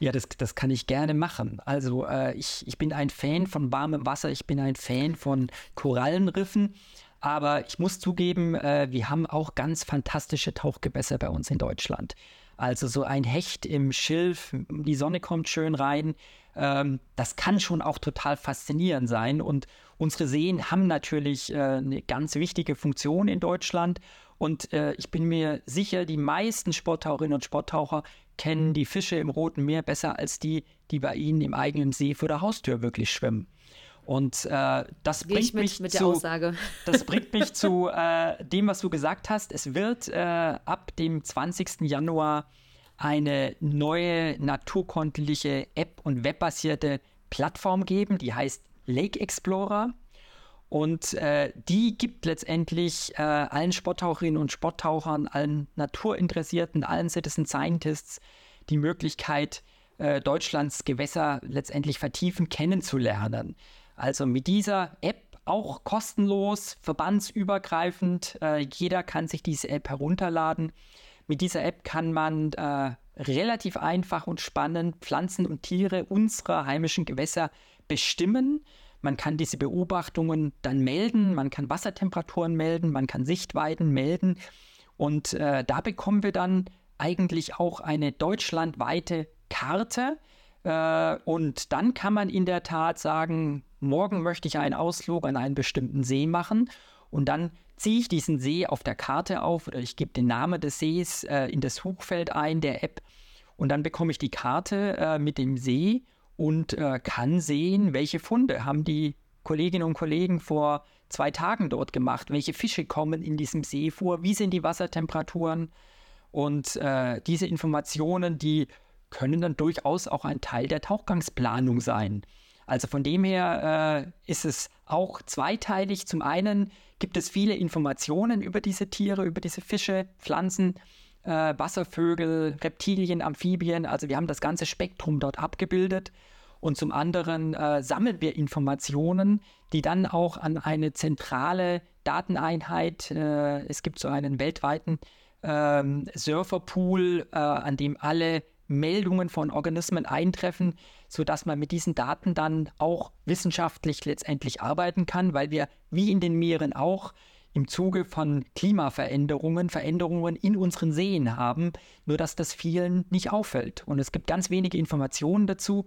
Ja, das, das kann ich gerne machen. Also äh, ich, ich bin ein Fan von warmem Wasser, ich bin ein Fan von Korallenriffen. Aber ich muss zugeben, äh, wir haben auch ganz fantastische Tauchgewässer bei uns in Deutschland. Also so ein Hecht im Schilf, die Sonne kommt schön rein. Ähm, das kann schon auch total faszinierend sein. Und unsere Seen haben natürlich äh, eine ganz wichtige Funktion in Deutschland. Und äh, ich bin mir sicher, die meisten Sporttaucherinnen und Sporttaucher kennen die Fische im Roten Meer besser als die, die bei ihnen im eigenen See vor der Haustür wirklich schwimmen. Und äh, das bringt mich mit zu. Das bringt mich zu äh, dem, was du gesagt hast. Es wird äh, ab dem 20. Januar eine neue naturkundliche App und webbasierte Plattform geben, die heißt Lake Explorer. Und äh, die gibt letztendlich äh, allen Sporttaucherinnen und Sporttauchern, allen Naturinteressierten, allen Citizen Scientists die Möglichkeit, äh, Deutschlands Gewässer letztendlich vertiefen kennenzulernen. Also mit dieser App auch kostenlos, verbandsübergreifend. Äh, jeder kann sich diese App herunterladen. Mit dieser App kann man äh, relativ einfach und spannend Pflanzen und Tiere unserer heimischen Gewässer bestimmen. Man kann diese Beobachtungen dann melden, man kann Wassertemperaturen melden, man kann Sichtweiten melden. Und äh, da bekommen wir dann eigentlich auch eine deutschlandweite Karte. Äh, und dann kann man in der Tat sagen, morgen möchte ich einen Ausflug an einen bestimmten See machen und dann ziehe ich diesen See auf der Karte auf oder ich gebe den Namen des Sees äh, in das Suchfeld ein der App und dann bekomme ich die Karte äh, mit dem See und äh, kann sehen, welche Funde haben die Kolleginnen und Kollegen vor zwei Tagen dort gemacht, welche Fische kommen in diesem See vor, wie sind die Wassertemperaturen und äh, diese Informationen, die können dann durchaus auch ein Teil der Tauchgangsplanung sein. Also von dem her äh, ist es auch zweiteilig. Zum einen gibt es viele Informationen über diese Tiere, über diese Fische, Pflanzen, äh, Wasservögel, Reptilien, Amphibien. Also wir haben das ganze Spektrum dort abgebildet. Und zum anderen äh, sammeln wir Informationen, die dann auch an eine zentrale Dateneinheit, äh, es gibt so einen weltweiten ähm, Surferpool, äh, an dem alle Meldungen von Organismen eintreffen, sodass man mit diesen Daten dann auch wissenschaftlich letztendlich arbeiten kann, weil wir wie in den Meeren auch im Zuge von Klimaveränderungen Veränderungen in unseren Seen haben, nur dass das vielen nicht auffällt. Und es gibt ganz wenige Informationen dazu.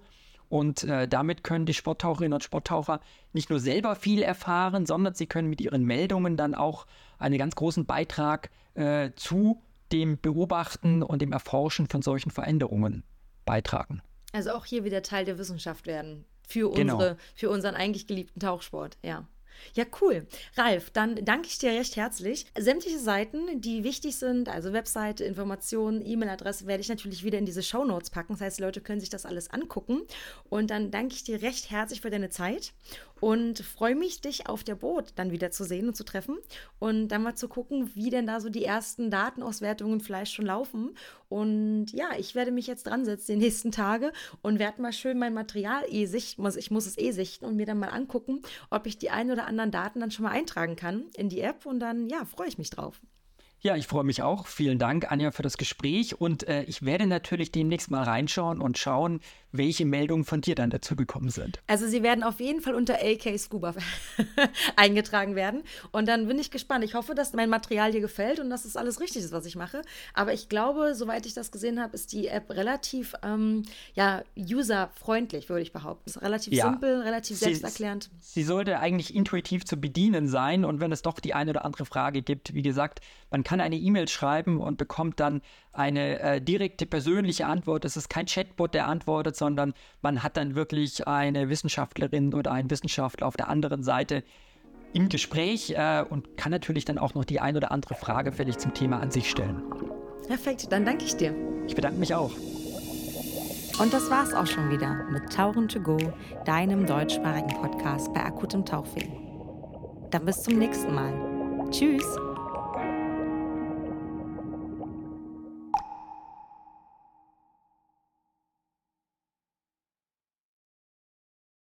Und äh, damit können die Sporttaucherinnen und Sporttaucher nicht nur selber viel erfahren, sondern sie können mit ihren Meldungen dann auch einen ganz großen Beitrag äh, zu dem Beobachten und dem Erforschen von solchen Veränderungen beitragen. Also auch hier wieder Teil der Wissenschaft werden für, genau. unsere, für unseren eigentlich geliebten Tauchsport, ja. Ja, cool. Ralf, dann danke ich dir recht herzlich. Sämtliche Seiten, die wichtig sind, also Webseite, Informationen, E-Mail-Adresse, werde ich natürlich wieder in diese Show Notes packen. Das heißt, Leute können sich das alles angucken. Und dann danke ich dir recht herzlich für deine Zeit und freue mich, dich auf der Boot dann wieder zu sehen und zu treffen und dann mal zu gucken, wie denn da so die ersten Datenauswertungen vielleicht schon laufen. Und ja, ich werde mich jetzt dran setzen die nächsten Tage und werde mal schön mein Material eh sichten. Ich muss es eh sichten und mir dann mal angucken, ob ich die ein oder anderen Daten dann schon mal eintragen kann in die App und dann, ja, freue ich mich drauf. Ja, ich freue mich auch. Vielen Dank, Anja, für das Gespräch. Und äh, ich werde natürlich demnächst mal reinschauen und schauen, welche Meldungen von dir dann dazu gekommen sind. Also sie werden auf jeden Fall unter AK Scuba eingetragen werden. Und dann bin ich gespannt. Ich hoffe, dass mein Material dir gefällt und dass es alles richtig ist, was ich mache. Aber ich glaube, soweit ich das gesehen habe, ist die App relativ ähm, ja, userfreundlich, würde ich behaupten. Ist relativ ja. simpel, relativ sie, selbsterklärend. Sie sollte eigentlich intuitiv zu bedienen sein. Und wenn es doch die eine oder andere Frage gibt, wie gesagt, man kann eine E-Mail schreiben und bekommt dann eine äh, direkte persönliche Antwort. Es ist kein Chatbot, der antwortet, sondern man hat dann wirklich eine Wissenschaftlerin oder einen Wissenschaftler auf der anderen Seite im Gespräch äh, und kann natürlich dann auch noch die ein oder andere Frage fällig zum Thema an sich stellen. Perfekt, dann danke ich dir. Ich bedanke mich auch. Und das war's auch schon wieder mit Tauchen to go, deinem deutschsprachigen Podcast bei akutem Tauchfilm. Dann bis zum nächsten Mal. Tschüss.